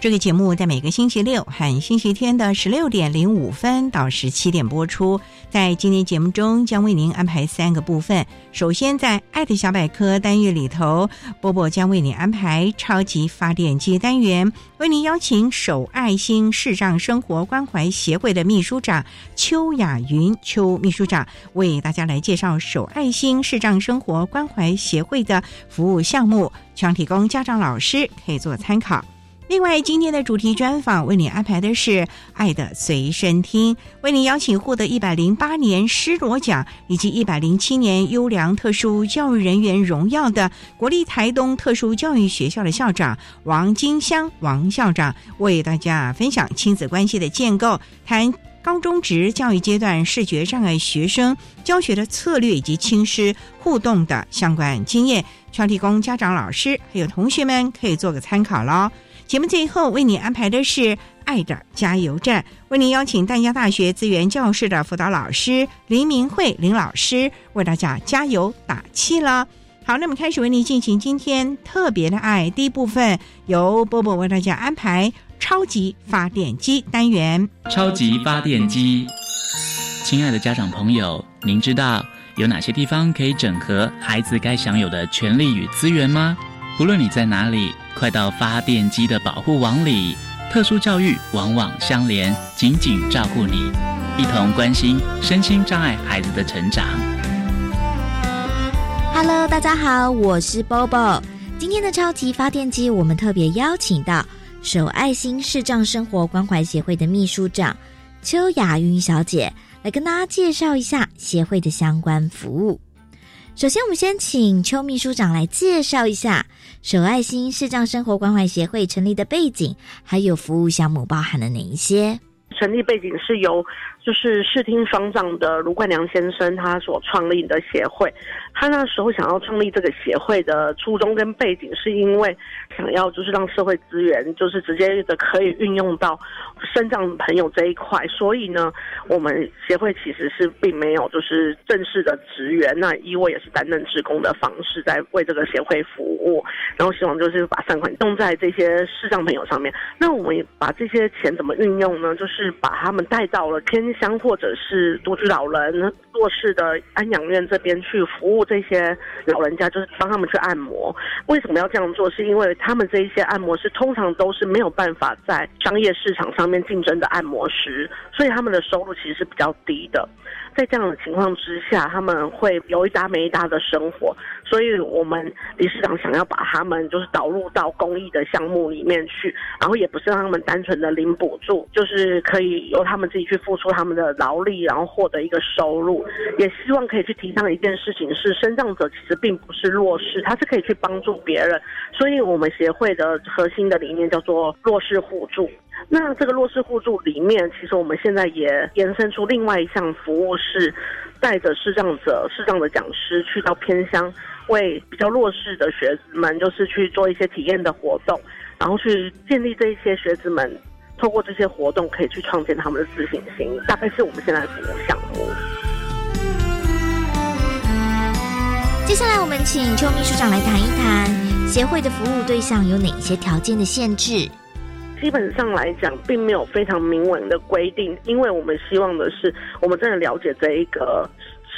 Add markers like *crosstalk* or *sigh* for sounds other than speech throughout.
这个节目在每个星期六和星期天的十六点零五分到十七点播出。在今天节目中，将为您安排三个部分。首先，在“爱的小百科”单元里头，波波将为您安排“超级发电机”单元，为您邀请守爱心视障生活关怀协会的秘书长邱雅云邱秘书长为大家来介绍守爱心视障生活关怀协会的服务项目，希望提供家长、老师可以做参考。另外，今天的主题专访为你安排的是《爱的随身听》，为你邀请获得一百零八年施罗奖以及一百零七年优良特殊教育人员荣耀的国立台东特殊教育学校的校长王金香王校长，为大家分享亲子关系的建构，谈高中职教育阶段视觉障碍学生教学的策略以及亲师互动的相关经验，需要提供家长、老师还有同学们可以做个参考喽。节目最后为你安排的是《爱的加油站》，为您邀请淡江大学资源教室的辅导老师林明慧林老师为大家加油打气了。好，那么开始为您进行今天特别的爱第一部分，由波波为大家安排超级发电机单元。超级发电机，亲爱的家长朋友，您知道有哪些地方可以整合孩子该享有的权利与资源吗？无论你在哪里。快到发电机的保护网里，特殊教育网网相连，紧紧照顾你，一同关心身心障碍孩子的成长。Hello，大家好，我是 Bobo。今天的超级发电机，我们特别邀请到守爱心视障生活关怀协会的秘书长邱雅云小姐，来跟大家介绍一下协会的相关服务。首先，我们先请邱秘书长来介绍一下手爱心视障生活关怀协会成立的背景，还有服务项目包含了哪一些？成立背景是由就是视听双障的卢冠良先生他所创立的协会。他那时候想要创立这个协会的初衷跟背景，是因为想要就是让社会资源就是直接的可以运用到身障朋友这一块，所以呢，我们协会其实是并没有就是正式的职员，那以我也是担任职工的方式在为这个协会服务，然后希望就是把善款用在这些视障朋友上面。那我们把这些钱怎么运用呢？就是把他们带到了天香或者是独居老人弱势的安养院这边去服务。这些老人家就是帮他们去按摩，为什么要这样做？是因为他们这一些按摩师通常都是没有办法在商业市场上面竞争的按摩师，所以他们的收入其实是比较低的。在这样的情况之下，他们会有一搭没一搭的生活，所以我们理事长想要把他们就是导入到公益的项目里面去，然后也不是让他们单纯的领补助，就是可以由他们自己去付出他们的劳力，然后获得一个收入。也希望可以去提倡一件事情是。生障者其实并不是弱势，他是可以去帮助别人，所以我们协会的核心的理念叫做弱势互助。那这个弱势互助里面，其实我们现在也延伸出另外一项服务，是带着视障者、视障的讲师去到偏乡，为比较弱势的学子们，就是去做一些体验的活动，然后去建立这一些学子们透过这些活动可以去创建他们的自信心。大概是我们现在的服务项目。接下来，我们请邱秘书长来谈一谈协会的服务对象有哪些条件的限制。基本上来讲，并没有非常明文的规定，因为我们希望的是，我们真的了解这一个。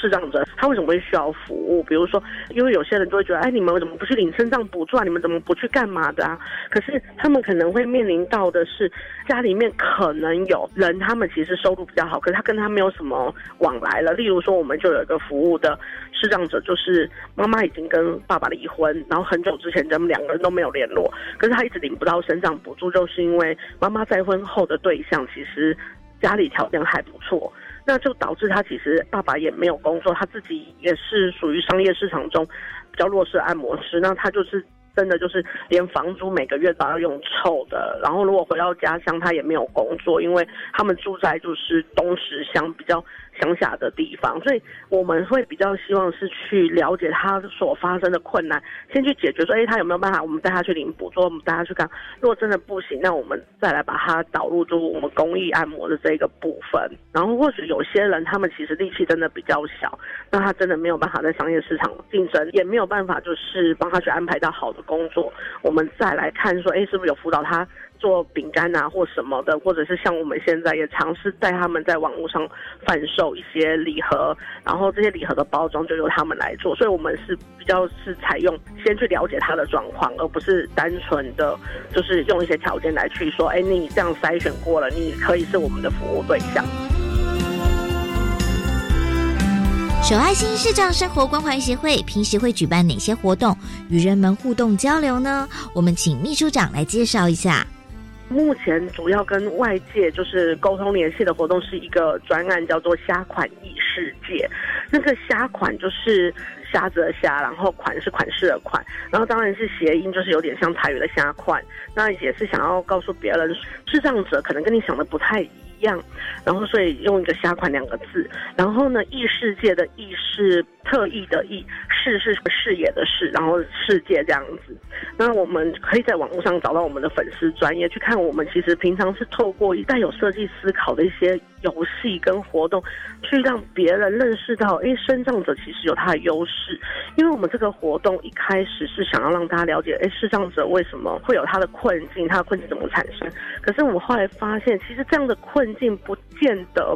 视障者他为什么会需要服务？比如说，因为有些人就会觉得，哎，你们怎么不去领身障补助啊？你们怎么不去干嘛的啊？可是他们可能会面临到的是，家里面可能有人，他们其实收入比较好，可是他跟他没有什么往来了。例如说，我们就有一个服务的视障者，就是妈妈已经跟爸爸离婚，然后很久之前他们两个人都没有联络，可是他一直领不到身障补助，就是因为妈妈再婚后的对象其实家里条件还不错。那就导致他其实爸爸也没有工作，他自己也是属于商业市场中比较弱势按摩师。那他就是真的就是连房租每个月都要用凑的。然后如果回到家乡，他也没有工作，因为他们住在就是东石乡比较。乡下的地方，所以我们会比较希望是去了解他所发生的困难，先去解决。说，哎，他有没有办法？我们带他去领补助，我们带他去看。如果真的不行，那我们再来把他导入就我们公益按摩的这个部分。然后，或许有些人他们其实力气真的比较小，那他真的没有办法在商业市场竞争，也没有办法就是帮他去安排到好的工作。我们再来看说，哎，是不是有辅导他？做饼干啊，或什么的，或者是像我们现在也尝试带他们在网络上贩售一些礼盒，然后这些礼盒的包装就由他们来做，所以我们是比较是采用先去了解他的状况，而不是单纯的就是用一些条件来去说，哎，你这样筛选过了，你可以是我们的服务对象。手爱心视障生活关怀协会平时会举办哪些活动与人们互动交流呢？我们请秘书长来介绍一下。目前主要跟外界就是沟通联系的活动是一个专案，叫做“虾款异世界”。那个“虾款”就是虾子的虾，然后“款”是款式的款，然后当然是谐音，就是有点像台语的“虾款”。那也是想要告诉别人，智障者可能跟你想的不太一样，然后所以用一个“虾款”两个字。然后呢，异世界的“异”是特异的“异”。视是视野的视，然后世界这样子。那我们可以在网络上找到我们的粉丝专业，去看我们其实平常是透过一带有设计思考的一些游戏跟活动，去让别人认识到，哎，身障者其实有他的优势。因为我们这个活动一开始是想要让大家了解，哎，视障者为什么会有他的困境，他的困境怎么产生。可是我们后来发现，其实这样的困境不见得。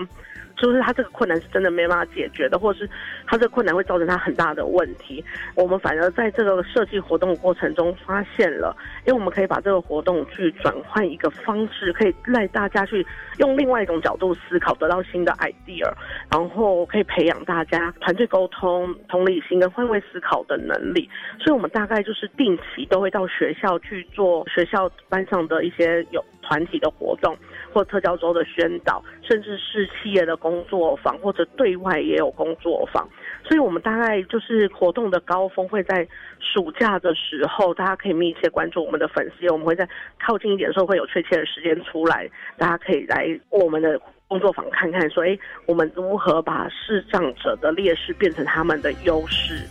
就是他这个困难是真的没办法解决的，或者是他这个困难会造成他很大的问题。我们反而在这个设计活动过程中发现了，因为我们可以把这个活动去转换一个方式，可以让大家去用另外一种角度思考，得到新的 idea，然后可以培养大家团队沟通、同理心跟换位思考的能力。所以我们大概就是定期都会到学校去做学校班上的一些有。团体的活动，或特教周的宣导，甚至是企业的工作坊，或者对外也有工作坊。所以，我们大概就是活动的高峰会在暑假的时候，大家可以密切关注我们的粉丝，我们会在靠近一点的时候会有确切的时间出来，大家可以来我们的工作坊看看，说，哎，我们如何把视障者的劣势变成他们的优势。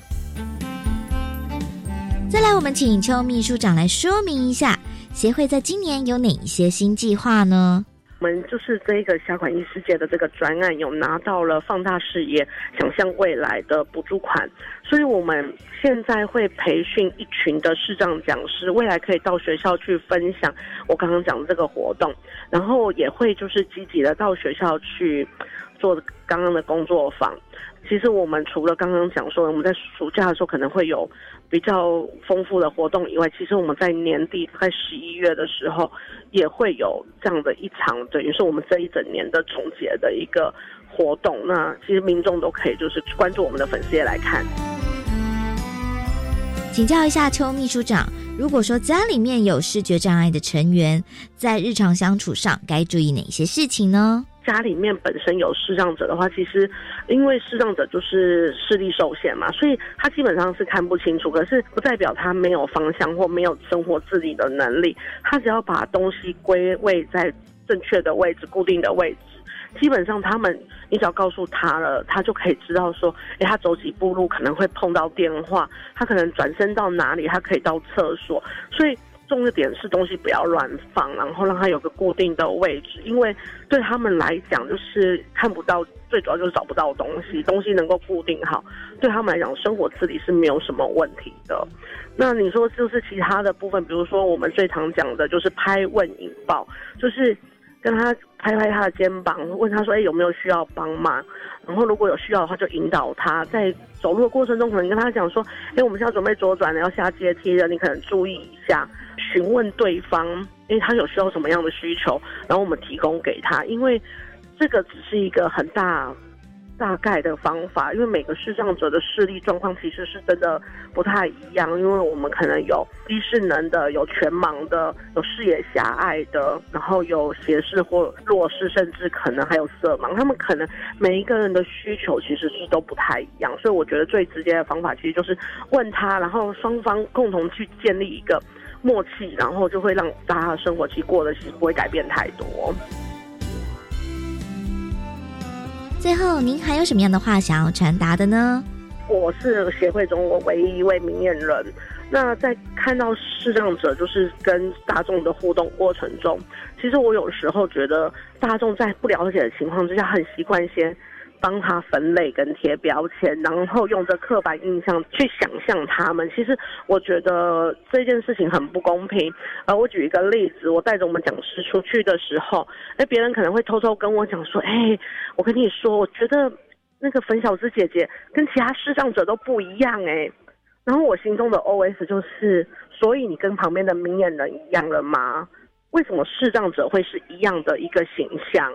再来，我们请邱秘书长来说明一下。协会在今年有哪一些新计划呢？我们就是这个小款异世界的这个专案，有拿到了放大视野、想象未来的补助款，所以我们现在会培训一群的视障讲师，未来可以到学校去分享我刚刚讲的这个活动，然后也会就是积极的到学校去做刚刚的工作坊。其实我们除了刚刚讲说我们在暑假的时候可能会有。比较丰富的活动以外，其实我们在年底在十一月的时候也会有这样的一场，等于是我们这一整年的总结的一个活动。那其实民众都可以就是关注我们的粉丝页来看。请教一下邱秘书长，如果说家里面有视觉障碍的成员，在日常相处上该注意哪些事情呢？家里面本身有视障者的话，其实因为视障者就是视力受限嘛，所以他基本上是看不清楚。可是不代表他没有方向或没有生活自理的能力。他只要把东西归位在正确的位置、固定的位置，基本上他们你只要告诉他了，他就可以知道说，哎，他走几步路可能会碰到电话，他可能转身到哪里，他可以到厕所。所以重点是东西不要乱放，然后让它有个固定的位置，因为对他们来讲，就是看不到，最主要就是找不到东西，东西能够固定好，对他们来讲，生活自理是没有什么问题的。那你说就是其他的部分，比如说我们最常讲的就是拍问引爆，就是跟他拍拍他的肩膀，问他说：“哎，有没有需要帮忙？”然后如果有需要的话，就引导他在走路的过程中，可能跟他讲说：“哎，我们现在准备左转了，要下阶梯了，你可能注意一下。”询问对方，因为他有需要什么样的需求，然后我们提供给他。因为这个只是一个很大大概的方法，因为每个视障者的视力状况其实是真的不太一样。因为我们可能有低视能的，有全盲的，有视野狭隘的，然后有斜视或弱视，甚至可能还有色盲。他们可能每一个人的需求其实是都不太一样。所以我觉得最直接的方法其实就是问他，然后双方共同去建立一个。默契，然后就会让大家的生活其实过得其实不会改变太多。最后，您还有什么样的话想要传达的呢？我是协会中我唯一一位明眼人。那在看到视障者就是跟大众的互动过程中，其实我有时候觉得大众在不了解的情况之下，很习惯先。帮他分类跟贴标签，然后用这刻板印象去想象他们。其实我觉得这件事情很不公平。呃，我举一个例子，我带着我们讲师出去的时候，哎，别人可能会偷偷跟我讲说，哎，我跟你说，我觉得那个粉小子姐姐跟其他视障者都不一样，哎。然后我心中的 OS 就是，所以你跟旁边的明眼人一样了吗？为什么视障者会是一样的一个形象？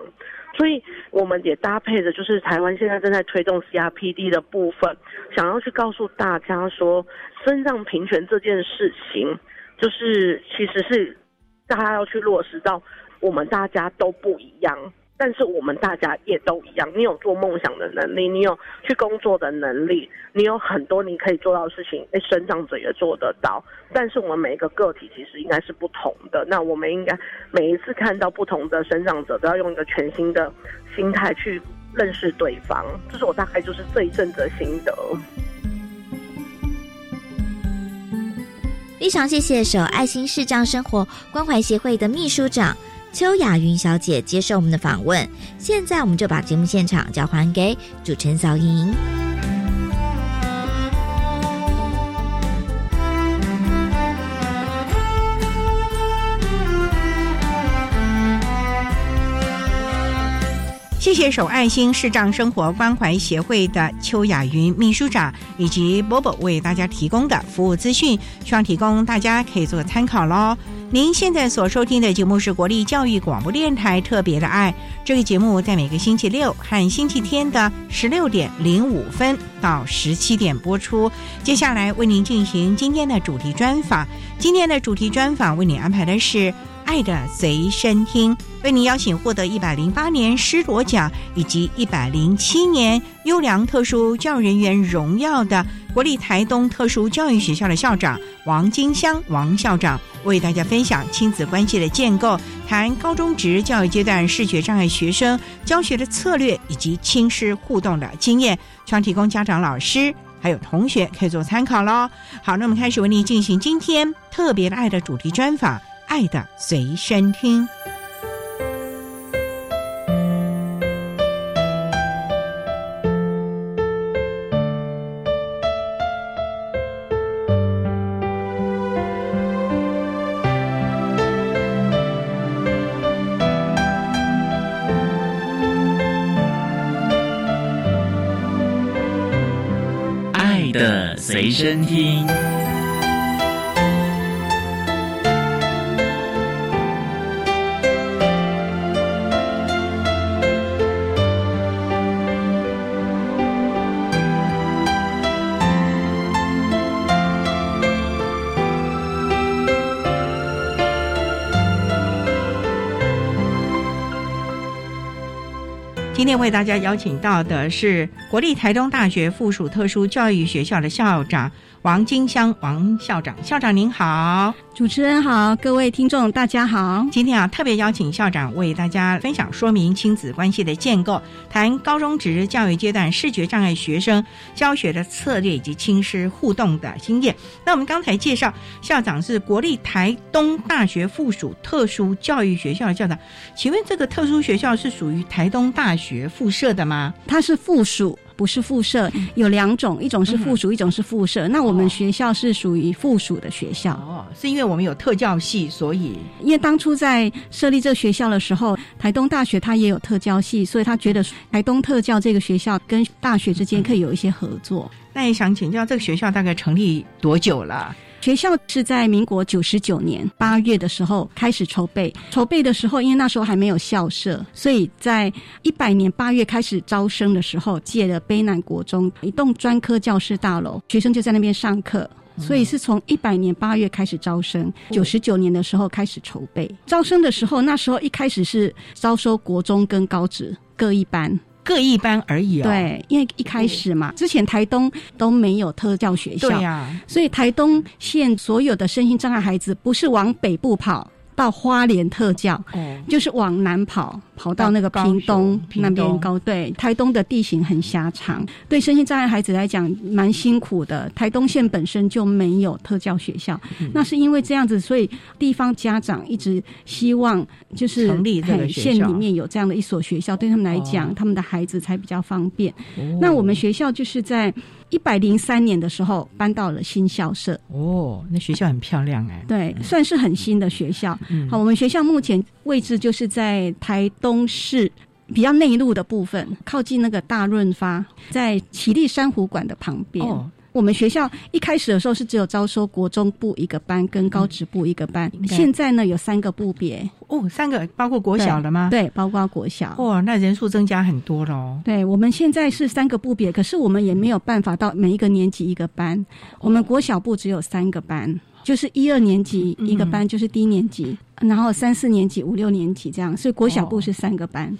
所以我们也搭配着，就是台湾现在正在推动 CRPD 的部分，想要去告诉大家说，身障平权这件事情，就是其实是大家要去落实到我们大家都不一样。但是我们大家也都一样，你有做梦想的能力，你有去工作的能力，你有很多你可以做到的事情，哎，生长者也做得到。但是我们每一个个体其实应该是不同的，那我们应该每一次看到不同的生长者，都要用一个全新的心态去认识对方。这是我大概就是这一阵的心得。非常谢谢手爱心视障生活关怀协会的秘书长。邱雅云小姐接受我们的访问，现在我们就把节目现场交还给主持人小莹。谢谢手爱心视障生活关怀协会的邱雅云秘书长以及波波为大家提供的服务资讯，希望提供大家可以做参考喽。您现在所收听的节目是国立教育广播电台特别的爱，这个节目在每个星期六和星期天的十六点零五分到十七点播出。接下来为您进行今天的主题专访，今天的主题专访为您安排的是。爱的随身听，为您邀请获得一百零八年施罗奖以及一百零七年优良特殊教育人员荣耀的国立台东特殊教育学校的校长王金香王校长，为大家分享亲子关系的建构，谈高中职教育阶段视觉障碍学生教学的策略以及亲师互动的经验，希望提供家长、老师还有同学可以做参考喽。好，那我们开始为您进行今天特别的爱的主题专访。爱的随身听。爱的随身听。今天为大家邀请到的是国立台东大学附属特殊教育学校的校长王金香王校长，校长您好。主持人好，各位听众大家好。今天啊，特别邀请校长为大家分享说明亲子关系的建构，谈高中职教育阶段视觉障碍学生教学的策略以及亲师互动的经验。那我们刚才介绍，校长是国立台东大学附属特殊教育学校的校长，请问这个特殊学校是属于台东大学附设的吗？它是附属。不是附设，有两种，一种是附属，一种是附设。那我们学校是属于附属的学校。哦，是因为我们有特教系，所以因为当初在设立这个学校的时候，台东大学它也有特教系，所以他觉得台东特教这个学校跟大学之间可以有一些合作。那也想请教，这个学校大概成立多久了？学校是在民国九十九年八月的时候开始筹备，筹备的时候，因为那时候还没有校舍，所以在一百年八月开始招生的时候，借了卑南国中一栋专科教室大楼，学生就在那边上课，所以是从一百年八月开始招生，九十九年的时候开始筹备。招生的时候，那时候一开始是招收国中跟高职各一班。各一班而已哦。对，因为一开始嘛，之前台东都没有特教学校，对呀，所以台东县所有的身心障碍孩子不是往北部跑。到花莲特教，就是往南跑，跑到那个屏东那边高。对，台东的地形很狭长，对身心障碍孩子来讲蛮辛苦的。台东县本身就没有特教学校，那是因为这样子，所以地方家长一直希望就是成立这个县里面有这样的一所学校，对他们来讲，他们的孩子才比较方便。那我们学校就是在。一百零三年的时候搬到了新校舍哦，那学校很漂亮哎，对，算是很新的学校。好，我们学校目前位置就是在台东市比较内陆的部分，靠近那个大润发，在奇力珊瑚馆的旁边。我们学校一开始的时候是只有招收国中部一个班跟高职部一个班，现在呢有三个部别哦，三个包括国小了吗？对，包括国小。哇，那人数增加很多喽。对，我们现在是三个部别，可是我们也没有办法到每一个年级一个班。我们国小部只有三个班，就是一二年级一个班，就是低年级，然后三四年级、五六年级这样，所以国小部是三个班。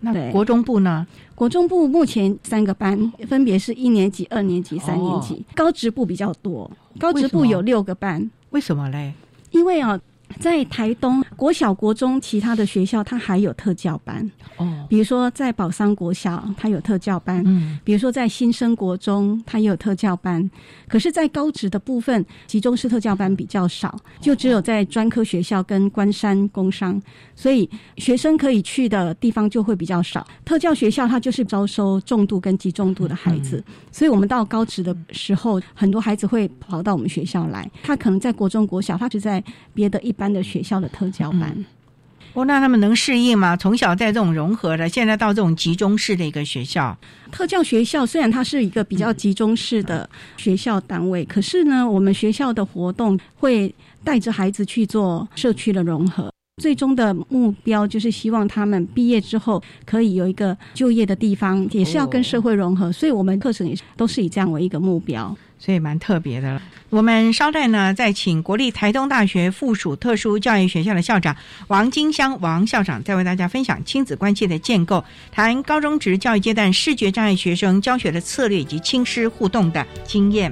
那国中部呢？国中部目前三个班，分别是一年级、二年级、三年级。高职部比较多，高职部有六个班。为什么嘞？因为啊。在台东国小、国中，其他的学校它还有特教班哦。比如说在宝山国小，它有特教班；嗯，比如说在新生国中，它也有特教班。可是，在高职的部分，集中式特教班比较少，就只有在专科学校跟关山工商，所以学生可以去的地方就会比较少。特教学校它就是招收重度跟极重度的孩子，所以我们到高职的时候，很多孩子会跑到我们学校来。他可能在国中、国小，他就在别的一。班的学校的特教班，哦，那他们能适应吗？从小在这种融合的，现在到这种集中式的一个学校，特教学校虽然它是一个比较集中式的学校单位，可是呢，我们学校的活动会带着孩子去做社区的融合，最终的目标就是希望他们毕业之后可以有一个就业的地方，也是要跟社会融合，所以我们课程也是都是以这样为一个目标。所以蛮特别的了。我们稍待呢，再请国立台东大学附属特殊教育学校的校长王金香王校长，再为大家分享亲子关系的建构，谈高中职教育阶段视觉障碍学生教学的策略以及亲师互动的经验。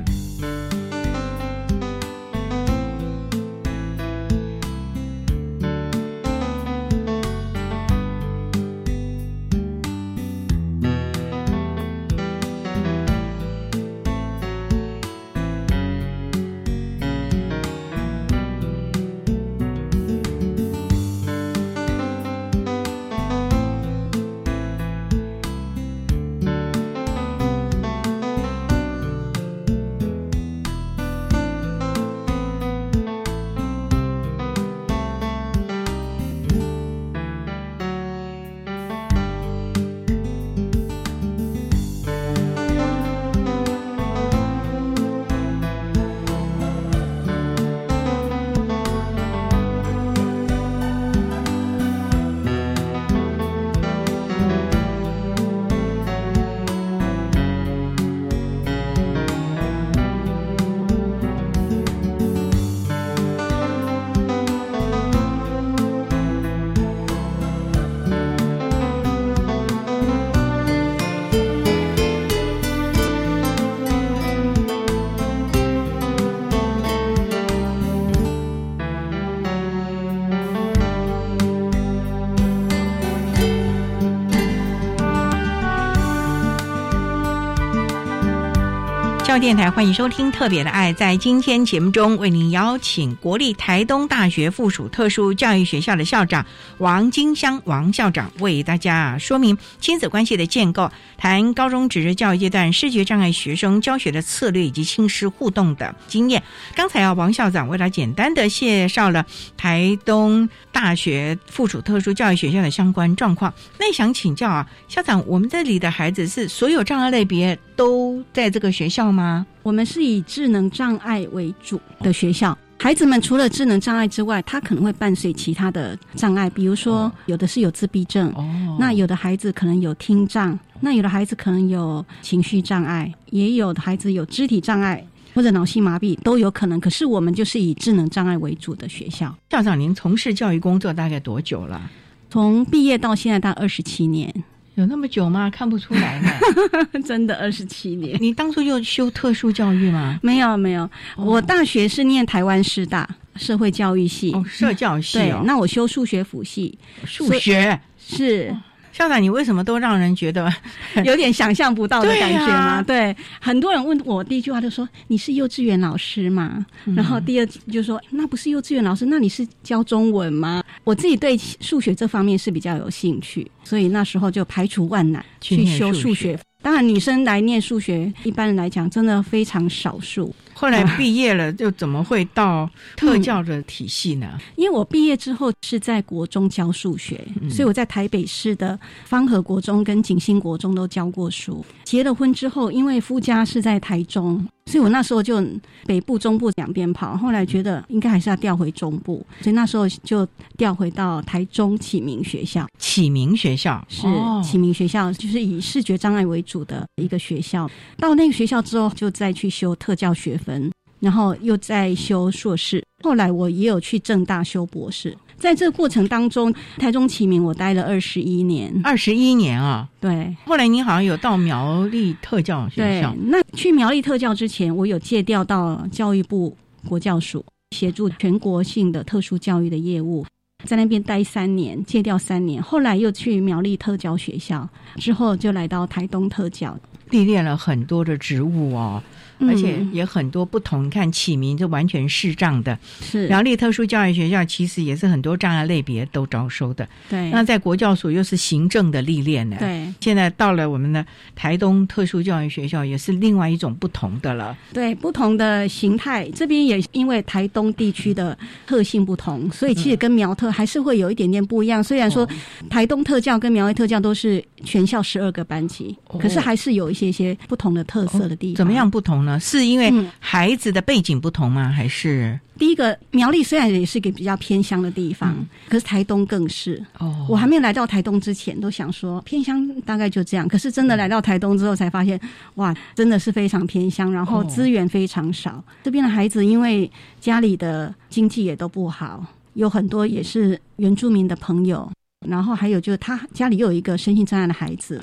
电台，欢迎收听《特别的爱》。在今天节目中，为您邀请国立台东大学附属特殊教育学校的校长王金香王校长，为大家说明亲子关系的建构，谈高中职教育阶段视觉障碍学生教学的策略以及亲师互动的经验。刚才啊，王校长为了简单的介绍了台东大学附属特殊教育学校的相关状况。那想请教啊，校长，我们这里的孩子是所有障碍类别都在这个学校吗？我们是以智能障碍为主的学校，孩子们除了智能障碍之外，他可能会伴随其他的障碍，比如说有的是有自闭症，那有的孩子可能有听障，那有的孩子可能有情绪障碍，也有的孩子有肢体障碍或者脑性麻痹都有可能。可是我们就是以智能障碍为主的学校。校长，您从事教育工作大概多久了？从毕业到现在，大概二十七年。有那么久吗？看不出来呢，*laughs* 真的二十七年。你当初就修特殊教育吗？没有没有，我大学是念台湾师大社会教育系，哦，社教系。对，那我修数学辅系，数学是。校长，你为什么都让人觉得 *laughs* 有点想象不到的感觉吗？对，很多人问我第一句话就说：“你是幼稚园老师吗？”然后第二就说：“那不是幼稚园老师，那你是教中文吗？”我自己对数学这方面是比较有兴趣，所以那时候就排除万难去修数学。当然，女生来念数学，一般人来讲真的非常少数。后来毕业了，就怎么会到特教的体系呢？*laughs* 因为我毕业之后是在国中教数学，所以我在台北市的方和国中跟景兴国中都教过书。结了婚之后，因为夫家是在台中。所以我那时候就北部、中部两边跑，后来觉得应该还是要调回中部，所以那时候就调回到台中启明学校。启明学校是启明学校，就是以视觉障碍为主的一个学校。到那个学校之后，就再去修特教学分，然后又再修硕士。后来我也有去正大修博士。在这个过程当中，台中启明我待了二十一年，二十一年啊，对。后来你好像有到苗栗特教学校，那去苗栗特教之前，我有借调到教育部国教署，协助全国性的特殊教育的业务，在那边待三年，借调三年。后来又去苗栗特教学校，之后就来到台东特教，历练了很多的职务哦。而且也很多不同，你看启明就完全视障的，是苗栗特殊教育学校，其实也是很多障碍类别都招收的。对，那在国教所又是行政的历练呢。对，现在到了我们的台东特殊教育学校，也是另外一种不同的了。对，不同的形态，这边也因为台东地区的特性不同，所以其实跟苗特还是会有一点点不一样。虽然说台东特教跟苗栗特教都是全校十二个班级，可是还是有一些些不同的特色的地方。怎么样不同？是因为孩子的背景不同吗？还是第一个苗栗虽然也是一个比较偏乡的地方，可是台东更是。哦，我还没有来到台东之前，都想说偏乡大概就这样。可是真的来到台东之后，才发现哇，真的是非常偏乡，然后资源非常少。这边的孩子因为家里的经济也都不好，有很多也是原住民的朋友。然后还有就是他家里又有一个身心障碍的孩子，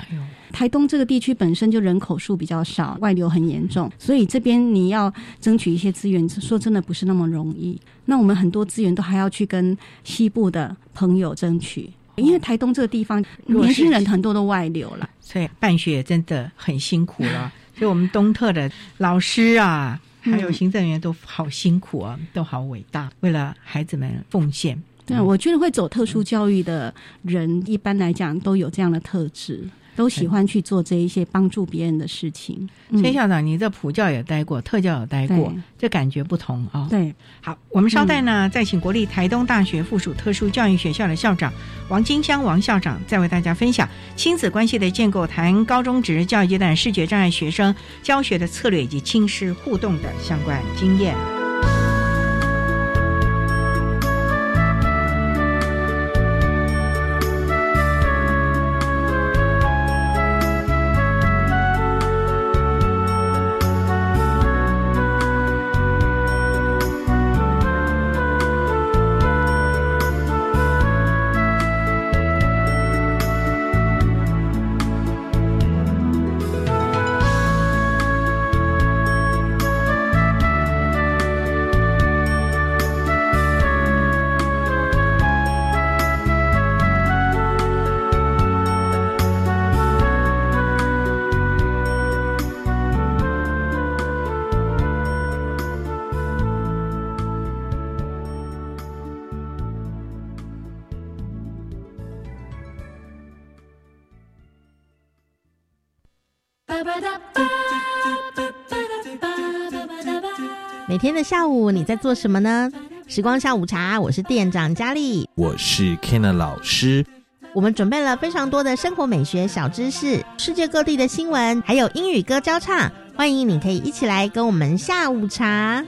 台东这个地区本身就人口数比较少，外流很严重，所以这边你要争取一些资源，说真的不是那么容易。那我们很多资源都还要去跟西部的朋友争取，因为台东这个地方年轻人很多都外流了，所以办学真的很辛苦了。*laughs* 所以我们东特的老师啊，还有行政人员都好辛苦啊，都好伟大，为了孩子们奉献。对，我觉得会走特殊教育的人，一般来讲都有这样的特质，都喜欢去做这一些帮助别人的事情。崔校长，你在普教也待过，特教也待过，这感觉不同啊。对，好，我们稍待呢，再请国立台东大学附属特殊教育学校的校长王金香王校长，再为大家分享亲子关系的建构，谈高中职教育阶段视觉障碍学生教学的策略以及亲师互动的相关经验。的下午你在做什么呢？时光下午茶，我是店长佳丽，我是 Ken 老师。我们准备了非常多的生活美学小知识，世界各地的新闻，还有英语歌交唱，欢迎你可以一起来跟我们下午茶。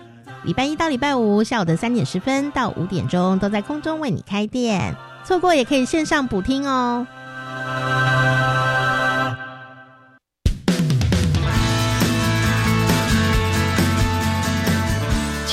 礼拜一到礼拜五下午的三点十分到五点钟都在空中为你开店，错过也可以线上补听哦。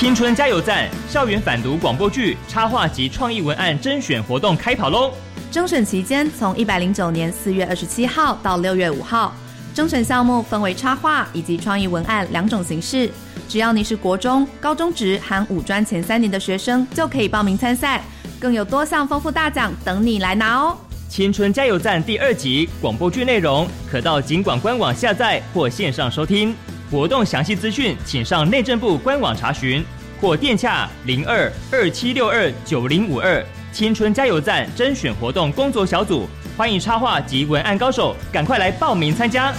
青春加油站校园反毒广播剧插画及创意文案甄选活动开跑喽！征选期间从一百零九年四月二十七号到六月五号，征选项目分为插画以及创意文案两种形式。只要你是国中、高中职含五专前三年的学生，就可以报名参赛，更有多项丰富大奖等你来拿哦！青春加油站第二集广播剧内容可到尽管官网下载或线上收听。活动详细资讯，请上内政部官网查询，或电洽零二二七六二九零五二青春加油站甄选活动工作小组，欢迎插画及文案高手赶快来报名参加。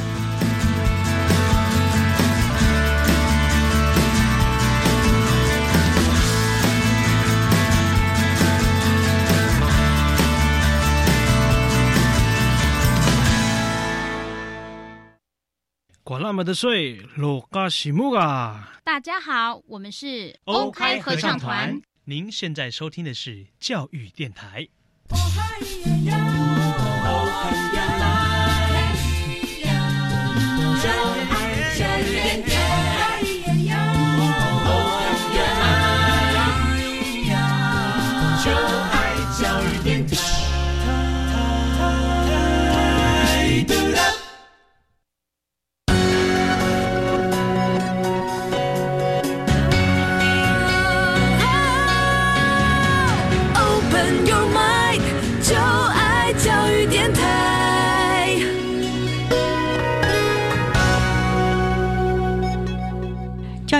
那么的水，罗嘎西木啊！大家好，我们是欧开合唱团。您现在收听的是教育电台。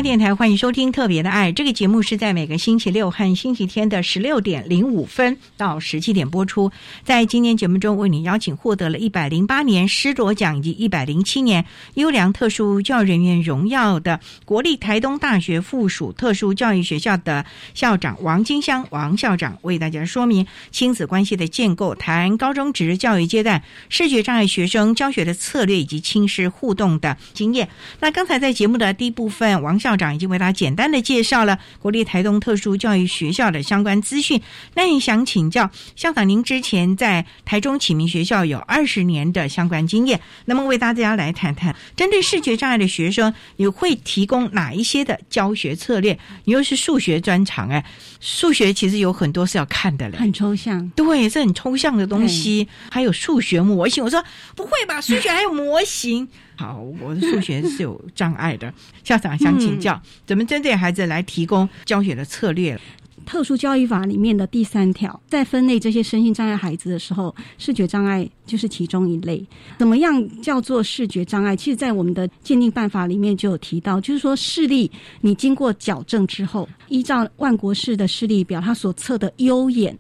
电台欢迎收听《特别的爱》这个节目，是在每个星期六和星期天的十六点零五分到十七点播出。在今天节目中，为您邀请获得了一百零八年施卓奖以及一百零七年优良特殊教育人员荣耀的国立台东大学附属特殊教育学校的校长王金香王校长，为大家说明亲子关系的建构，谈高中职教育阶段视觉障碍学生教学的策略以及亲师互动的经验。那刚才在节目的第一部分，王校。校长已经为大家简单的介绍了国立台东特殊教育学校的相关资讯。那也想请教校长，您之前在台中启明学校有二十年的相关经验，那么为大家来谈谈，针对视觉障碍的学生，你会提供哪一些的教学策略？你又是数学专长，哎，数学其实有很多是要看的嘞，很抽象，对，是很抽象的东西，还有数学模型。我说不会吧，数学还有模型？好，我的数学是有障碍的。校长想请教，怎么针对孩子来提供教学的策略？特殊教育法里面的第三条，在分类这些身心障碍孩子的时候，视觉障碍就是其中一类。怎么样叫做视觉障碍？其实，在我们的鉴定办法里面就有提到，就是说视力你经过矫正之后，依照万国式的视力表，它所测的优眼、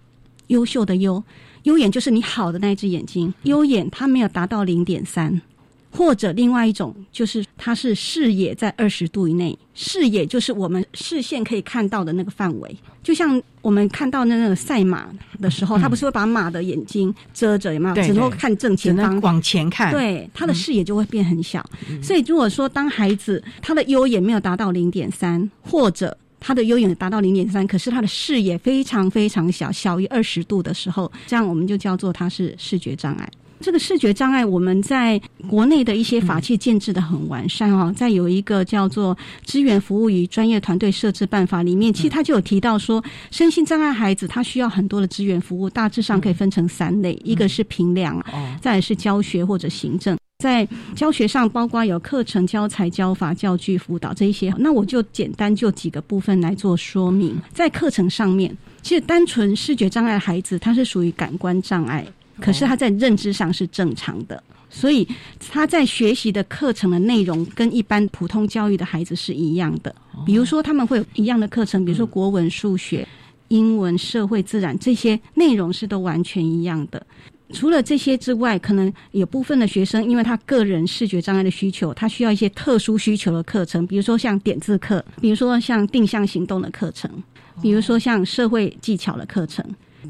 优秀的优、优眼就是你好的那一只眼睛，优眼它没有达到零点三。或者另外一种就是它是视野在二十度以内，视野就是我们视线可以看到的那个范围。就像我们看到那那个赛马的时候，他不是会把马的眼睛遮着，有没有？只能看正前方，往前看。对，他的视野就会变很小。所以如果说当孩子他的优眼没有达到零点三，或者他的优眼达到零点三，可是他的视野非常非常小，小于二十度的时候，这样我们就叫做他是视觉障碍。这个视觉障碍，我们在国内的一些法器建制的很完善哦。在有一个叫做《资源服务与专业团队设置办法》里面，其实他就有提到说，身心障碍孩子他需要很多的资源服务，大致上可以分成三类：一个是评量，再是教学或者行政。在教学上，包括有课程、教材、教法、教具、辅导这一些。那我就简单就几个部分来做说明。在课程上面，其实单纯视觉障碍孩子，他是属于感官障碍。可是他在认知上是正常的，所以他在学习的课程的内容跟一般普通教育的孩子是一样的。比如说他们会有一样的课程，比如说国文、数学、英文、社会、自然这些内容是都完全一样的。除了这些之外，可能有部分的学生，因为他个人视觉障碍的需求，他需要一些特殊需求的课程，比如说像点字课，比如说像定向行动的课程，比如说像社会技巧的课程。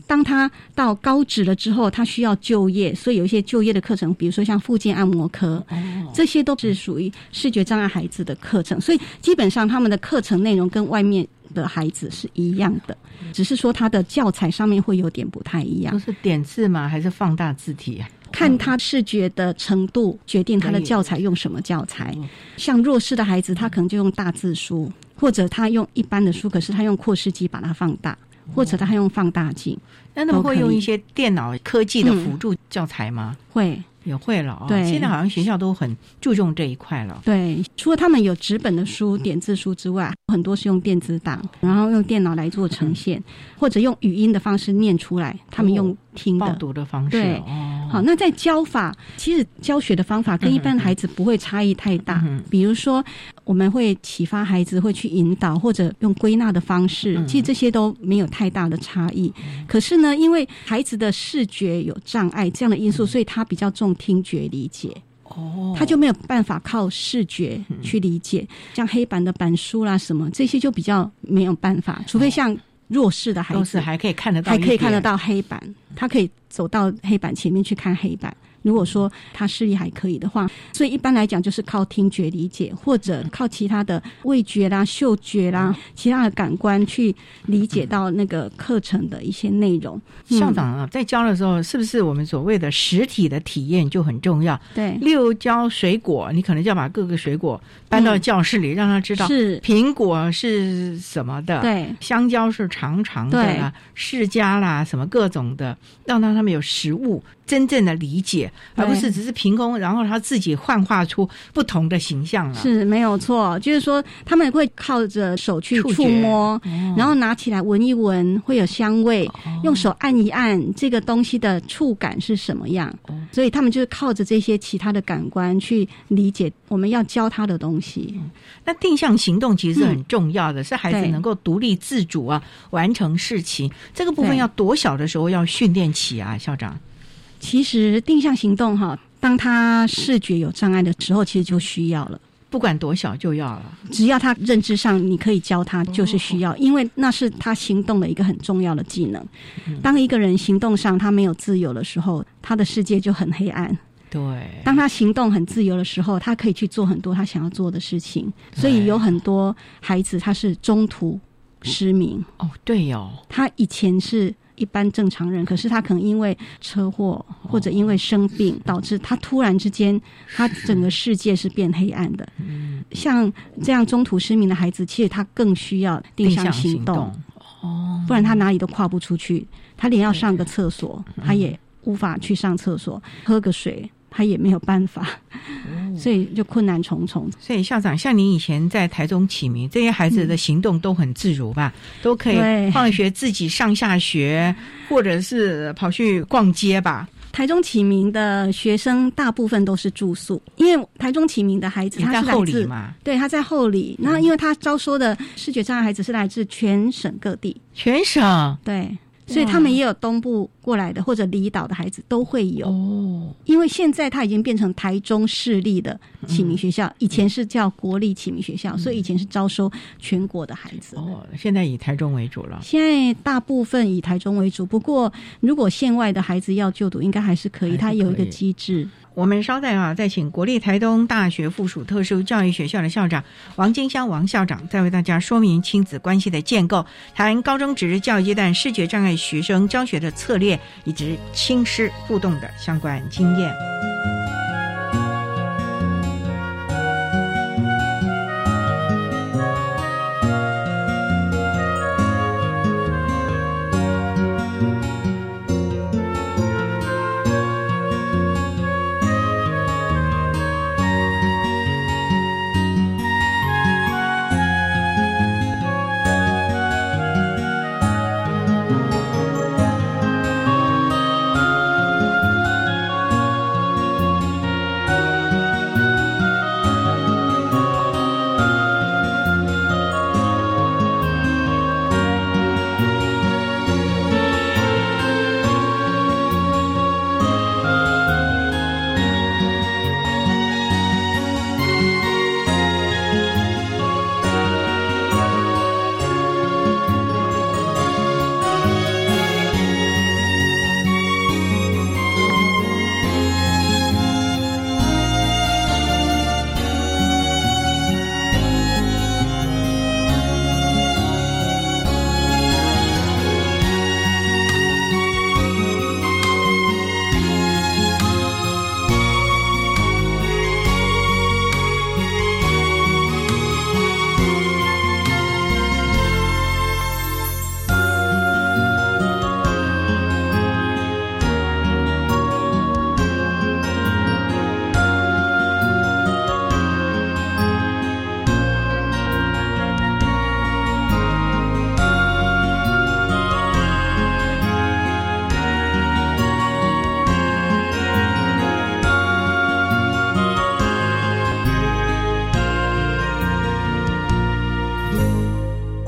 当他到高职了之后，他需要就业，所以有一些就业的课程，比如说像附件按摩科，这些都是属于视觉障碍孩子的课程。所以基本上他们的课程内容跟外面的孩子是一样的，只是说他的教材上面会有点不太一样。都是点字吗？还是放大字体啊？看他视觉的程度，决定他的教材用什么教材。像弱势的孩子，他可能就用大字书，或者他用一般的书，可是他用扩视机把它放大。或者他还用放大镜，那他们会用一些电脑科技的辅助教材吗？会。也会了哦，对，现在好像学校都很注重这一块了。对，除了他们有纸本的书、点字书之外，很多是用电子档，然后用电脑来做呈现，或者用语音的方式念出来。他们用听的、报读的方式。对，好，那在教法，其实教学的方法跟一般孩子不会差异太大。比如说，我们会启发孩子，会去引导，或者用归纳的方式，其实这些都没有太大的差异。可是呢，因为孩子的视觉有障碍这样的因素，所以他比较重。听觉理解。哦，他就没有办法靠视觉去理解，像黑板的板书啦什么这些就比较没有办法，除非像弱势的孩子。还可以看得到，还可以看得到黑板，他可以走到黑板前面去看黑板。如果说他视力还可以的话，所以一般来讲就是靠听觉理解，或者靠其他的味觉啦、嗅觉啦、其他的感官去理解到那个课程的一些内容。校长啊，在教的时候，是不是我们所谓的实体的体验就很重要？对，例如教水果，你可能就要把各个水果搬到教室里，让他知道是苹果是什么的，对，香蕉是长长的啦，释迦啦，什么各种的，让他他们有食物。真正的理解，而不是只是凭空，然后他自己幻化出不同的形象了。是没有错，就是说他们会靠着手去触摸，然后拿起来闻一闻，会有香味；用手按一按，这个东西的触感是什么样？所以他们就是靠着这些其他的感官去理解我们要教他的东西。那定向行动其实是很重要的，是孩子能够独立自主啊，完成事情。这个部分要多小的时候要训练起啊，校长。其实定向行动哈，当他视觉有障碍的时候，其实就需要了。不管多小就要了，只要他认知上你可以教他，就是需要，因为那是他行动的一个很重要的技能。当一个人行动上他没有自由的时候，他的世界就很黑暗。对，当他行动很自由的时候，他可以去做很多他想要做的事情。所以有很多孩子他是中途失明。哦，对哦，他以前是。一般正常人，可是他可能因为车祸或者因为生病，导致他突然之间，他整个世界是变黑暗的。像这样中途失明的孩子，其实他更需要定向行动，哦，不然他哪里都跨不出去。他连要上个厕所，他也无法去上厕所，喝个水。他也没有办法，所以就困难重重。所以校长，像您以前在台中启明，这些孩子的行动都很自如吧？都可以放学自己上下学，或者是跑去逛街吧？台中启明的学生大部分都是住宿，因为台中启明的孩子他是来自嘛，对，他在后里。那因为他招收的视觉障碍孩子是来自全省各地，全省对。所以他们也有东部过来的，或者离岛的孩子都会有。哦，因为现在它已经变成台中市立的启明学校，以前是叫国立启明学校，所以以前是招收全国的孩子。哦，现在以台中为主了。现在大部分以台中为主，不过如果县外的孩子要就读，应该还是可以。它有一个机制。我们稍待啊，再请国立台东大学附属特殊教育学校的校长王金香王校长，再为大家说明亲子关系的建构，谈高中职教育阶段视觉障碍学生教学的策略，以及亲师互动的相关经验。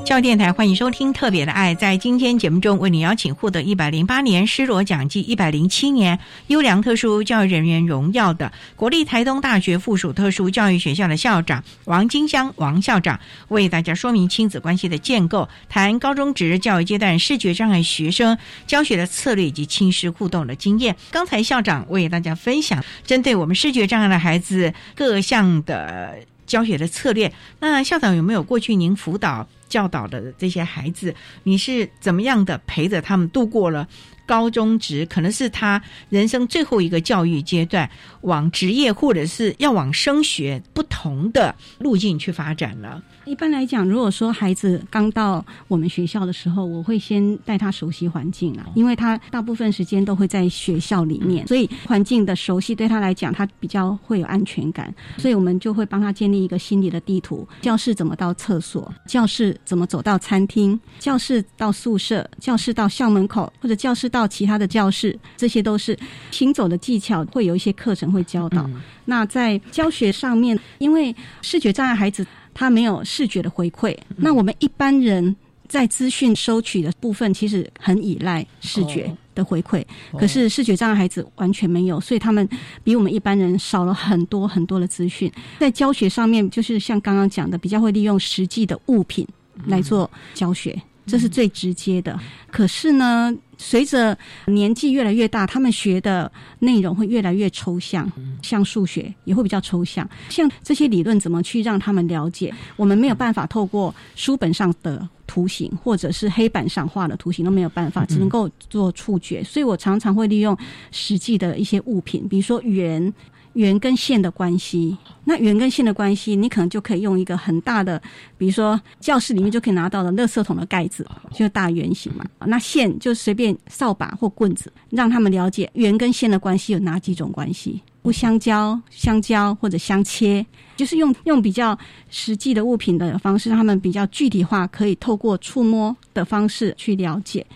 教育电台欢迎收听《特别的爱》。在今天节目中，为你邀请获得一百零八年施罗奖及一百零七年优良特殊教育人员荣耀的国立台东大学附属特殊教育学校的校长王金香王校长，为大家说明亲子关系的建构，谈高中职教育阶段视觉障碍学生教学的策略以及亲师互动的经验。刚才校长为大家分享针对我们视觉障碍的孩子各项的教学的策略。那校长有没有过去您辅导？教导的这些孩子，你是怎么样的陪着他们度过了高中职？可能是他人生最后一个教育阶段，往职业或者是要往升学不同的路径去发展了。一般来讲，如果说孩子刚到我们学校的时候，我会先带他熟悉环境啊，因为他大部分时间都会在学校里面，所以环境的熟悉对他来讲，他比较会有安全感。所以我们就会帮他建立一个心理的地图：教室怎么到厕所，教室怎么走到餐厅，教室到宿舍，教室到校门口，或者教室到其他的教室，这些都是行走的技巧，会有一些课程会教导。那在教学上面，因为视觉障碍孩子。他没有视觉的回馈，那我们一般人在资讯收取的部分，其实很依赖视觉的回馈。可是视觉障碍孩子完全没有，所以他们比我们一般人少了很多很多的资讯。在教学上面，就是像刚刚讲的，比较会利用实际的物品来做教学。这是最直接的，可是呢，随着年纪越来越大，他们学的内容会越来越抽象，像数学也会比较抽象。像这些理论怎么去让他们了解？我们没有办法透过书本上的图形，或者是黑板上画的图形都没有办法，只能够做触觉。所以我常常会利用实际的一些物品，比如说圆。圆跟线的关系，那圆跟线的关系，你可能就可以用一个很大的，比如说教室里面就可以拿到的垃圾桶的盖子，就是大圆形嘛。那线就随便扫把或棍子，让他们了解圆跟线的关系有哪几种关系，不相交、相交或者相切，就是用用比较实际的物品的方式，让他们比较具体化，可以透过触摸的方式去了解，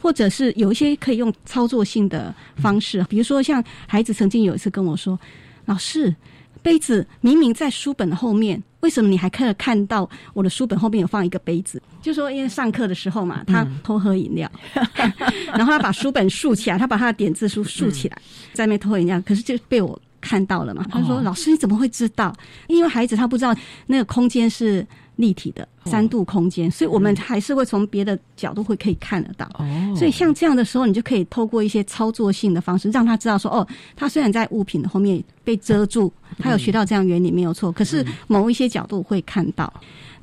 或者是有一些可以用操作性的方式，比如说像孩子曾经有一次跟我说。老师，杯子明明在书本的后面，为什么你还可以看到我的书本后面有放一个杯子？就说因为上课的时候嘛，他偷喝饮料，*laughs* 然后他把书本竖起来，他把他的点字书竖起来，在那偷饮料，可是就被我看到了嘛。他说：“老师，你怎么会知道？因为孩子他不知道那个空间是。”立体的三度空间，所以我们还是会从别的角度会可以看得到。哦所以像这样的时候，你就可以透过一些操作性的方式，让他知道说：哦，他虽然在物品的后面被遮住，他有学到这样原理没有错，可是某一些角度会看到。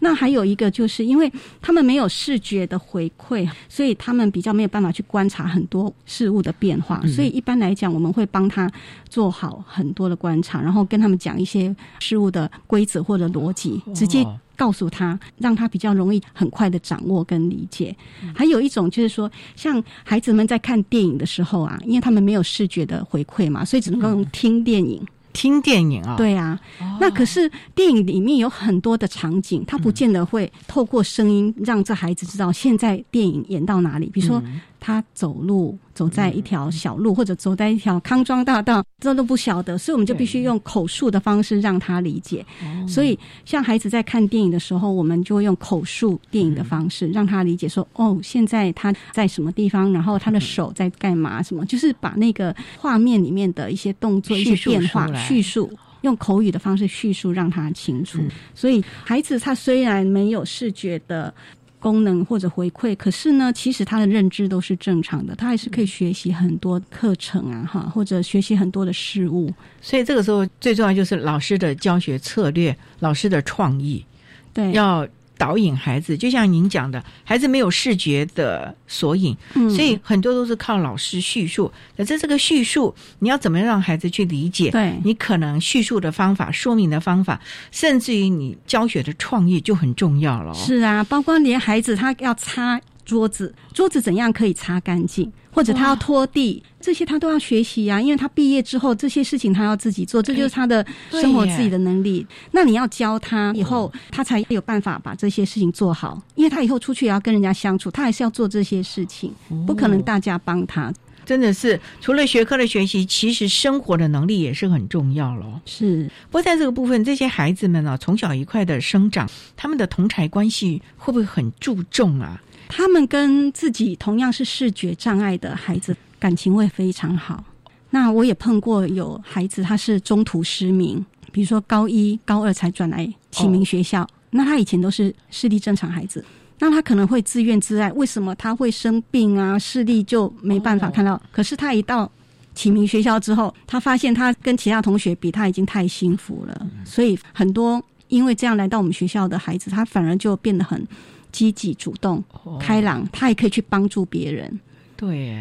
那还有一个就是，因为他们没有视觉的回馈，所以他们比较没有办法去观察很多事物的变化。所以一般来讲，我们会帮他做好很多的观察，然后跟他们讲一些事物的规则或者逻辑，直接。告诉他，让他比较容易很快的掌握跟理解。还有一种就是说，像孩子们在看电影的时候啊，因为他们没有视觉的回馈嘛，所以只能够用听电影。听电影啊？对啊。那可是电影里面有很多的场景，他不见得会透过声音让这孩子知道现在电影演到哪里。比如说。他走路走在一条小路，或者走在一条康庄大道，这都不晓得，所以我们就必须用口述的方式让他理解。所以，像孩子在看电影的时候，我们就会用口述电影的方式让他理解，说：“哦，现在他在什么地方？然后他的手在干嘛？什么？就是把那个画面里面的一些动作、一些变化叙述，用口语的方式叙述，让他清楚。所以，孩子他虽然没有视觉的。功能或者回馈，可是呢，其实他的认知都是正常的，他还是可以学习很多课程啊，哈，或者学习很多的事物。所以这个时候最重要就是老师的教学策略，老师的创意，对，要。导引孩子，就像您讲的，孩子没有视觉的索引，所以很多都是靠老师叙述。可是这个叙述，你要怎么让孩子去理解？对你可能叙述的方法、说明的方法，甚至于你教学的创意就很重要了。是啊，包括连孩子他要擦桌子，桌子怎样可以擦干净？或者他要拖地，这些他都要学习呀，因为他毕业之后这些事情他要自己做，这就是他的生活自己的能力。那你要教他以后，他才有办法把这些事情做好，因为他以后出去也要跟人家相处，他还是要做这些事情，不可能大家帮他。真的是除了学科的学习，其实生活的能力也是很重要咯。是，不过在这个部分，这些孩子们呢，从小一块的生长，他们的同才关系会不会很注重啊？他们跟自己同样是视觉障碍的孩子感情会非常好。那我也碰过有孩子他是中途失明，比如说高一、高二才转来启明学校，那他以前都是视力正常孩子。那他可能会自怨自艾，为什么他会生病啊？视力就没办法看到。可是他一到启明学校之后，他发现他跟其他同学比，他已经太幸福了。所以很多因为这样来到我们学校的孩子，他反而就变得很积极、主动、开朗，他也可以去帮助别人。对，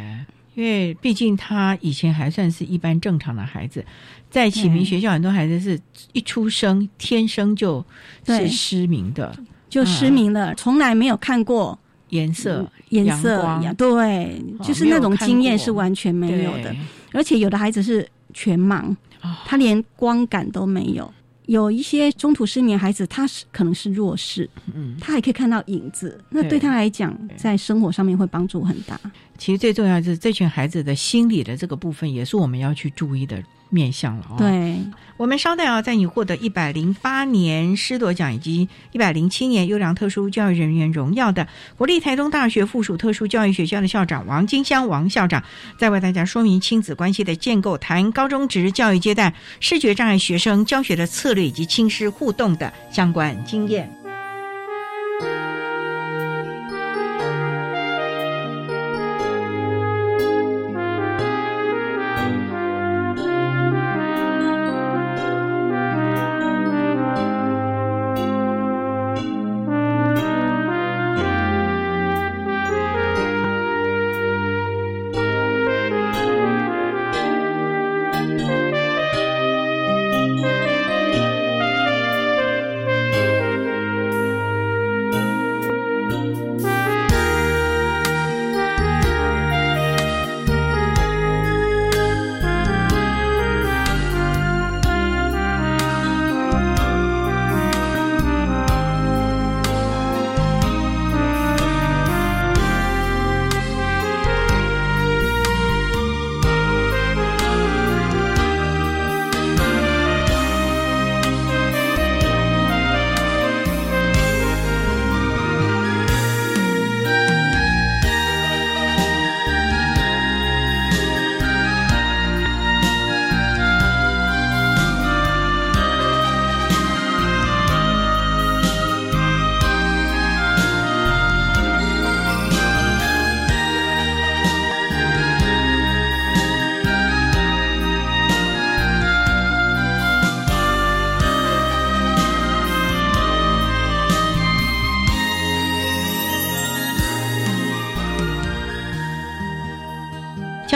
因为毕竟他以前还算是一般正常的孩子，在启明学校，很多孩子是一出生天生就是失明的。就失明了，从来没有看过颜色、颜色，对，就是那种经验是完全没有的。而且有的孩子是全盲，他连光感都没有。有一些中途失眠孩子，他是可能是弱势，嗯，他还可以看到影子，那对他来讲，在生活上面会帮助很大。其实最重要的是这群孩子的心理的这个部分，也是我们要去注意的。面向了哦，对，我们稍待啊，在你获得一百零八年师铎奖以及一百零七年优良特殊教育人员荣耀的国立台中大学附属特殊教育学校的校长王金香王校长，在为大家说明亲子关系的建构，谈高中职教育阶段视觉障碍学生教学的策略以及亲师互动的相关经验。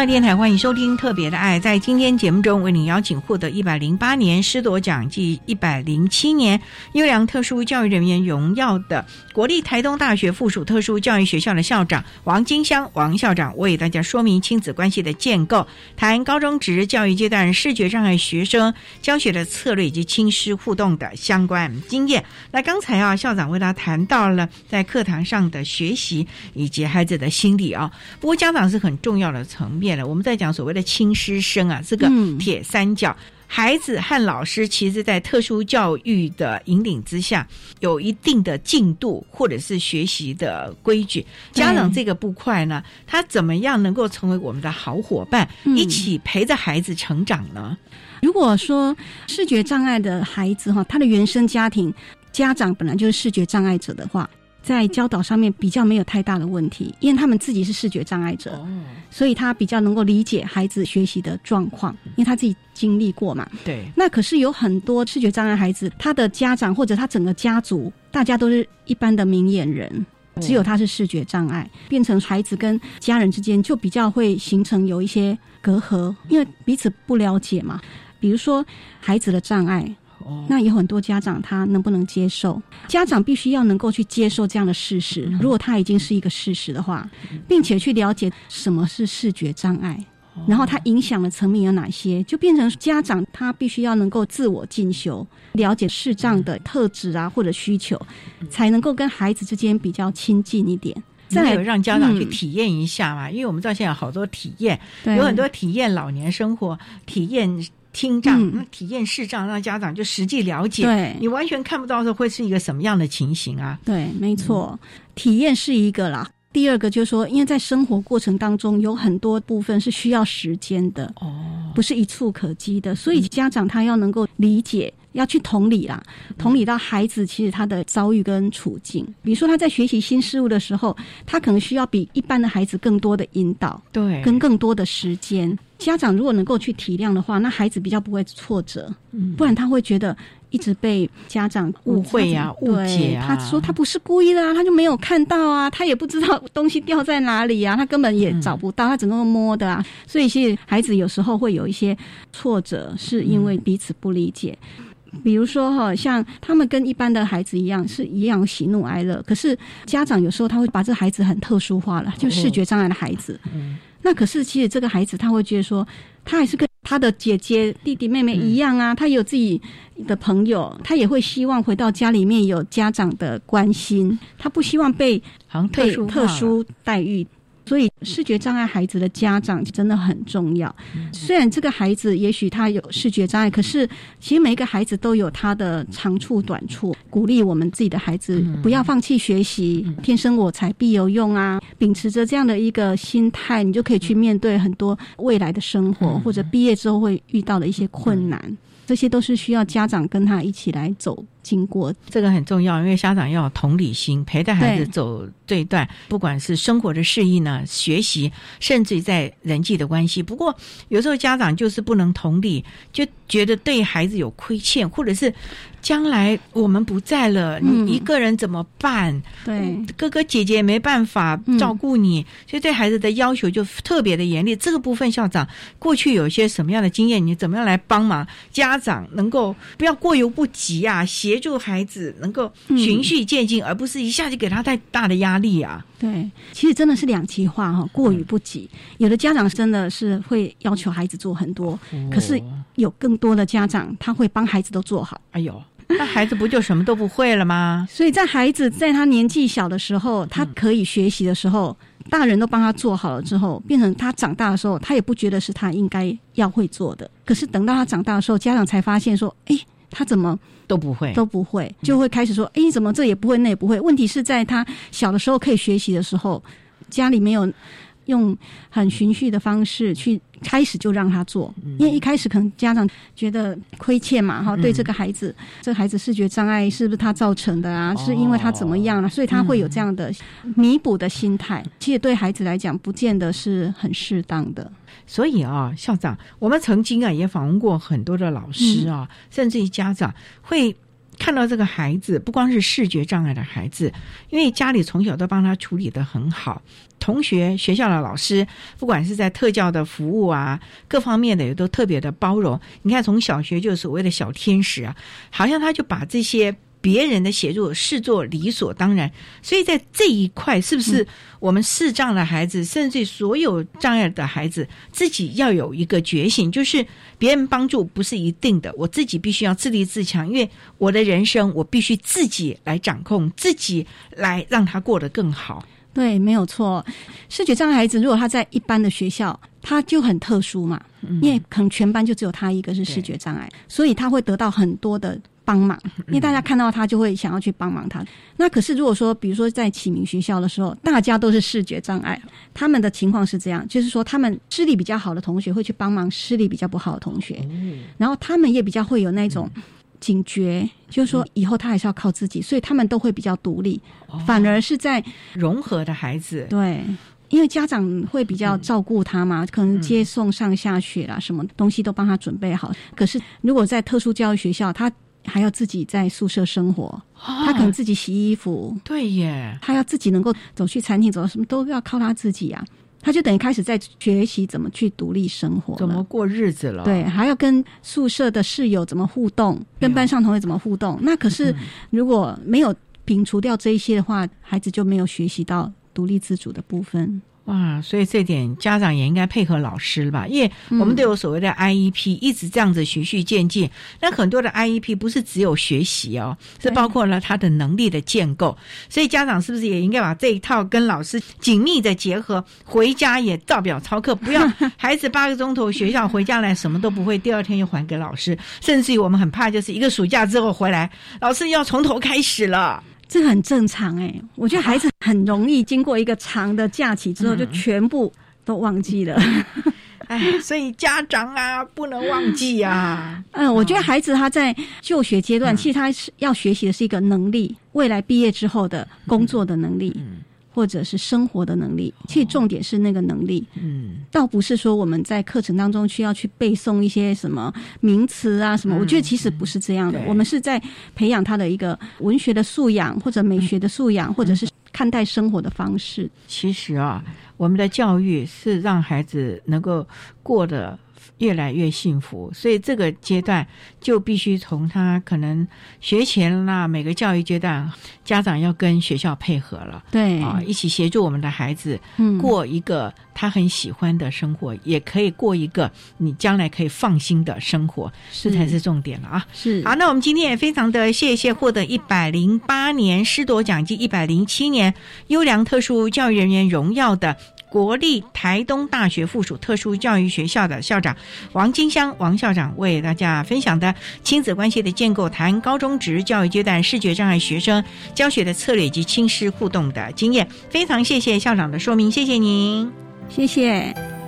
电台欢迎收听《特别的爱》。在今天节目中，为您邀请获得一百零八年师铎奖暨一百零七年优良特殊教育人员荣耀的国立台东大学附属特殊教育学校的校长王金香王校长，为大家说明亲子关系的建构，谈高中职教育阶段视觉障碍学生教学的策略以及亲师互动的相关经验。那刚才啊，校长为大家谈到了在课堂上的学习以及孩子的心理啊，不过家长是很重要的层面。我们在讲所谓的亲师生啊，这个铁三角，孩子和老师其实，在特殊教育的引领之下，有一定的进度或者是学习的规矩。家长这个不快呢，他怎么样能够成为我们的好伙伴，一起陪着孩子成长呢？如果说视觉障碍的孩子哈，他的原生家庭家长本来就是视觉障碍者的话。在教导上面比较没有太大的问题，因为他们自己是视觉障碍者，所以他比较能够理解孩子学习的状况，因为他自己经历过嘛。对。那可是有很多视觉障碍孩子，他的家长或者他整个家族，大家都是一般的明眼人，只有他是视觉障碍，变成孩子跟家人之间就比较会形成有一些隔阂，因为彼此不了解嘛。比如说孩子的障碍。那有很多家长他能不能接受？家长必须要能够去接受这样的事实。如果他已经是一个事实的话，并且去了解什么是视觉障碍，然后它影响的层面有哪些，就变成家长他必须要能够自我进修，了解视障的特质啊或者需求，才能够跟孩子之间比较亲近一点。再有让家长去体验一下嘛？因为我们知道现在有好多体验，有很多体验老年生活，体验听障，体验视障，让家长就实际了解。对，你完全看不到的会是一个什么样的情形啊？对，没错，体验是一个啦。第二个就是说，因为在生活过程当中有很多部分是需要时间的，哦，不是一触可及的，所以家长他要能够理解。要去同理啦，同理到孩子其实他的遭遇跟处境。比如说他在学习新事物的时候，他可能需要比一般的孩子更多的引导，对，跟更多的时间。家长如果能够去体谅的话，那孩子比较不会挫折，嗯，不然他会觉得一直被家长误会呀、误解啊。他说他不是故意的啊，他就没有看到啊，他也不知道东西掉在哪里啊，他根本也找不到，他只能摸的啊。所以其实孩子有时候会有一些挫折，是因为彼此不理解。比如说哈，像他们跟一般的孩子一样，是一样喜怒哀乐。可是家长有时候他会把这孩子很特殊化了，就视觉障碍的孩子。那可是其实这个孩子他会觉得说，他还是跟他的姐姐、弟弟、妹妹一样啊，他有自己的朋友，他也会希望回到家里面有家长的关心，他不希望被被特殊待遇。所以，视觉障碍孩子的家长真的很重要。虽然这个孩子也许他有视觉障碍，可是其实每一个孩子都有他的长处短处。鼓励我们自己的孩子不要放弃学习，天生我材必有用啊！秉持着这样的一个心态，你就可以去面对很多未来的生活，或者毕业之后会遇到的一些困难。这些都是需要家长跟他一起来走经过，这个很重要，因为家长要有同理心，陪着孩子走这一段，不管是生活的适应呢、学习，甚至于在人际的关系。不过有时候家长就是不能同理，就觉得对孩子有亏欠，或者是。将来我们不在了，你一个人怎么办？对，哥哥姐姐没办法照顾你，所以对孩子的要求就特别的严厉。这个部分校长过去有一些什么样的经验？你怎么样来帮忙家长能够不要过犹不及啊？协助孩子能够循序渐进，而不是一下就给他太大的压力啊？对，其实真的是两极化哈，过于不及。有的家长真的是会要求孩子做很多，可是有更多的家长他会帮孩子都做好。哎呦。那孩子不就什么都不会了吗？*laughs* 所以在孩子在他年纪小的时候，他可以学习的时候，大人都帮他做好了之后，变成他长大的时候，他也不觉得是他应该要会做的。可是等到他长大的时候，家长才发现说：“哎，他怎么都不会，都不会，就会开始说：‘哎，怎么这也不会，那也不会？’问题是在他小的时候可以学习的时候，家里没有。”用很循序的方式去开始就让他做，因为一开始可能家长觉得亏欠嘛，哈，对这个孩子，这孩子视觉障碍是不是他造成的啊？是因为他怎么样了？所以他会有这样的弥补的心态。其实对孩子来讲，不见得是很适当的。所以啊，校长，我们曾经啊也访问过很多的老师啊，甚至于家长会。看到这个孩子，不光是视觉障碍的孩子，因为家里从小都帮他处理的很好，同学、学校的老师，不管是在特教的服务啊，各方面的也都特别的包容。你看，从小学就所谓的小天使啊，好像他就把这些。别人的协助视作理所当然，所以在这一块，是不是我们视障的孩子，甚至所有障碍的孩子，自己要有一个觉醒，就是别人帮助不是一定的，我自己必须要自立自强，因为我的人生我必须自己来掌控，自己来让他过得更好。对，没有错。视觉障碍孩子如果他在一般的学校，他就很特殊嘛，因为可能全班就只有他一个是视觉障碍，所以他会得到很多的。帮忙，因为大家看到他就会想要去帮忙他。那可是如果说，比如说在启明学校的时候，大家都是视觉障碍，他们的情况是这样，就是说他们视力比较好的同学会去帮忙视力比较不好的同学，然后他们也比较会有那种警觉，就是说以后他还是要靠自己，所以他们都会比较独立。反而是在融合的孩子，对，因为家长会比较照顾他嘛，可能接送上下学啦，什么东西都帮他准备好。可是如果在特殊教育学校，他还要自己在宿舍生活，他可能自己洗衣服，对耶，他要自己能够走去餐厅，走什么都要靠他自己啊。他就等于开始在学习怎么去独立生活，怎么过日子了。对，还要跟宿舍的室友怎么互动，跟班上同学怎么互动。那可是如果没有摒除掉这一些的话，孩子就没有学习到独立自主的部分。哇，所以这点家长也应该配合老师吧，因为我们都有所谓的 IEP，一直这样子循序渐进。那很多的 IEP 不是只有学习哦，是包括了他的能力的建构。所以家长是不是也应该把这一套跟老师紧密的结合，回家也照表操课，不要 *laughs* 孩子八个钟头学校回家来什么都不会，第二天又还给老师，甚至于我们很怕就是一个暑假之后回来，老师要从头开始了。这很正常哎，我觉得孩子很容易经过一个长的假期之后，就全部都忘记了。*laughs* 哎，所以家长啊，不能忘记啊。嗯，*laughs* 我觉得孩子他在就学阶段，其实他是要学习的是一个能力，未来毕业之后的工作的能力。或者是生活的能力，其实重点是那个能力，嗯，倒不是说我们在课程当中需要去背诵一些什么名词啊什么，我觉得其实不是这样的，我们是在培养他的一个文学的素养，或者美学的素养，或者是看待生活的方式。其实啊，我们的教育是让孩子能够过得。越来越幸福，所以这个阶段就必须从他可能学前啦，每个教育阶段，家长要跟学校配合了，对啊，一起协助我们的孩子过一个他很喜欢的生活，也可以过一个你将来可以放心的生活，这才是重点了啊！是好，那我们今天也非常的谢谢获得一百零八年师铎奖及一百零七年优良特殊教育人员荣耀的。国立台东大学附属特殊教育学校的校长王金香王校长为大家分享的亲子关系的建构，谈高中职教育阶段视觉障碍学生教学的策略及亲师互动的经验，非常谢谢校长的说明，谢谢您，谢谢。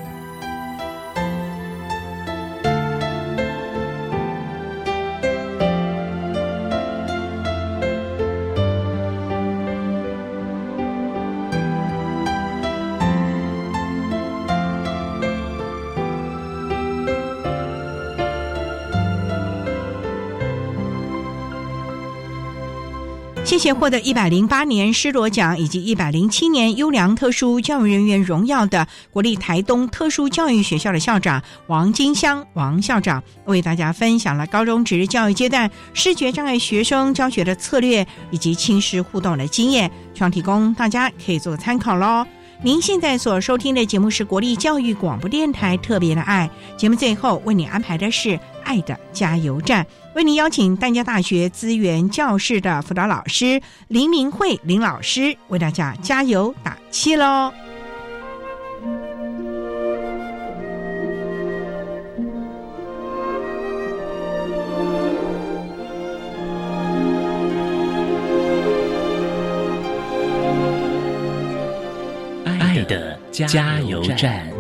谢谢获得一百零八年施罗奖以及一百零七年优良特殊教育人员荣耀的国立台东特殊教育学校的校长王金香王校长，为大家分享了高中职教育阶段视觉障碍学生教学的策略以及亲师互动的经验，希望提供大家可以做参考喽。您现在所收听的节目是国立教育广播电台特别的爱节目，最后为你安排的是爱的加油站。为您邀请淡江大学资源教室的辅导老师林明慧林老师为大家加油打气喽！爱的加油站。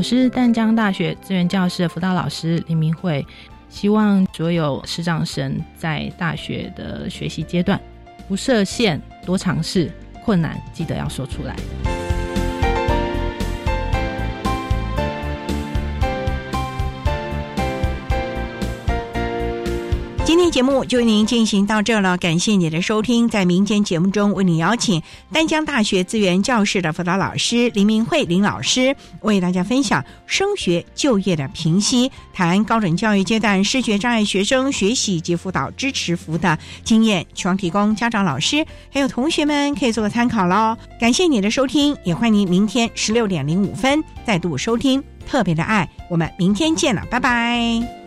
我是淡江大学资源教室的辅导老师林明慧，希望所有师长生在大学的学习阶段不设限，多尝试，困难记得要说出来。节目就为您进行到这了，感谢你的收听。在民间节目中，为你邀请丹江大学资源教室的辅导老师林明慧林老师，为大家分享升学就业的评析，谈高等教育阶段视觉障碍学生学习及辅导支持服务的经验，希望提供家长、老师还有同学们可以做个参考喽。感谢你的收听，也欢迎您明天十六点零五分再度收听特别的爱。我们明天见了，拜拜。